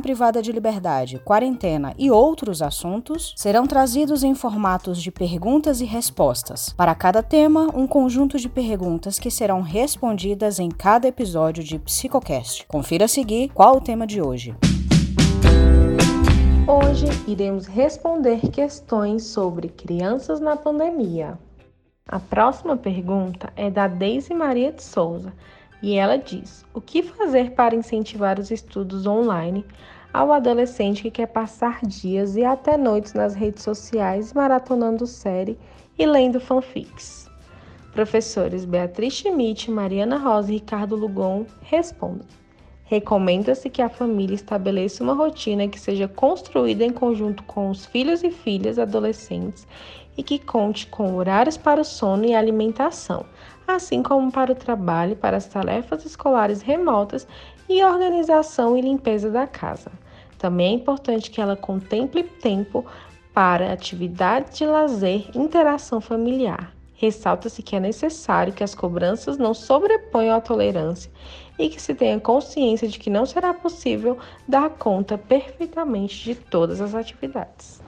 privada de liberdade, quarentena e outros assuntos serão trazidos em formatos de perguntas e respostas. Para cada tema, um conjunto de perguntas que serão respondidas em cada episódio de Psicocast. Confira a seguir qual o tema de hoje. Hoje iremos responder questões sobre crianças na pandemia. A próxima pergunta é da Deise Maria de Souza e ela diz: O que fazer para incentivar os estudos online ao adolescente que quer passar dias e até noites nas redes sociais maratonando série e lendo fanfics? Professores Beatriz Schmidt, Mariana Rosa e Ricardo Lugon respondem. Recomenda-se que a família estabeleça uma rotina que seja construída em conjunto com os filhos e filhas adolescentes e que conte com horários para o sono e alimentação, assim como para o trabalho, para as tarefas escolares remotas e organização e limpeza da casa. Também é importante que ela contemple tempo para atividade de lazer e interação familiar. Ressalta-se que é necessário que as cobranças não sobreponham a tolerância e que se tenha consciência de que não será possível dar conta perfeitamente de todas as atividades.